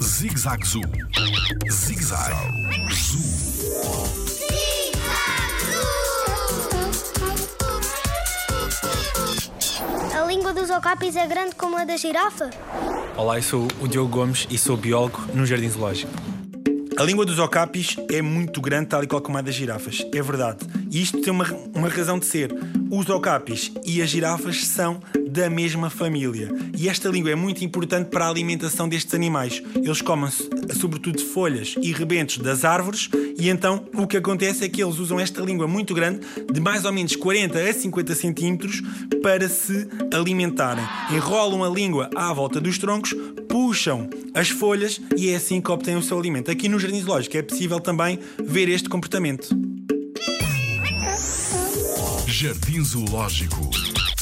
Zig-Zag Zoo. Zig-Zag Zoo. A língua dos ocapis é grande como a da girafa? Olá, eu sou o Diogo Gomes e sou biólogo no Jardim Zoológico. A língua dos ocapis é muito grande, tal e qual como a das girafas. É verdade. E isto tem uma, uma razão de ser. Os ocapis e as girafas são da mesma família. E esta língua é muito importante para a alimentação destes animais. Eles comem-se, sobretudo, folhas e rebentos das árvores, e então o que acontece é que eles usam esta língua muito grande, de mais ou menos 40 a 50 centímetros, para se alimentarem. Enrolam a língua à volta dos troncos, puxam as folhas e é assim que obtêm o seu alimento. Aqui no Jardim Zoológico é possível também ver este comportamento. Jardim Zoológico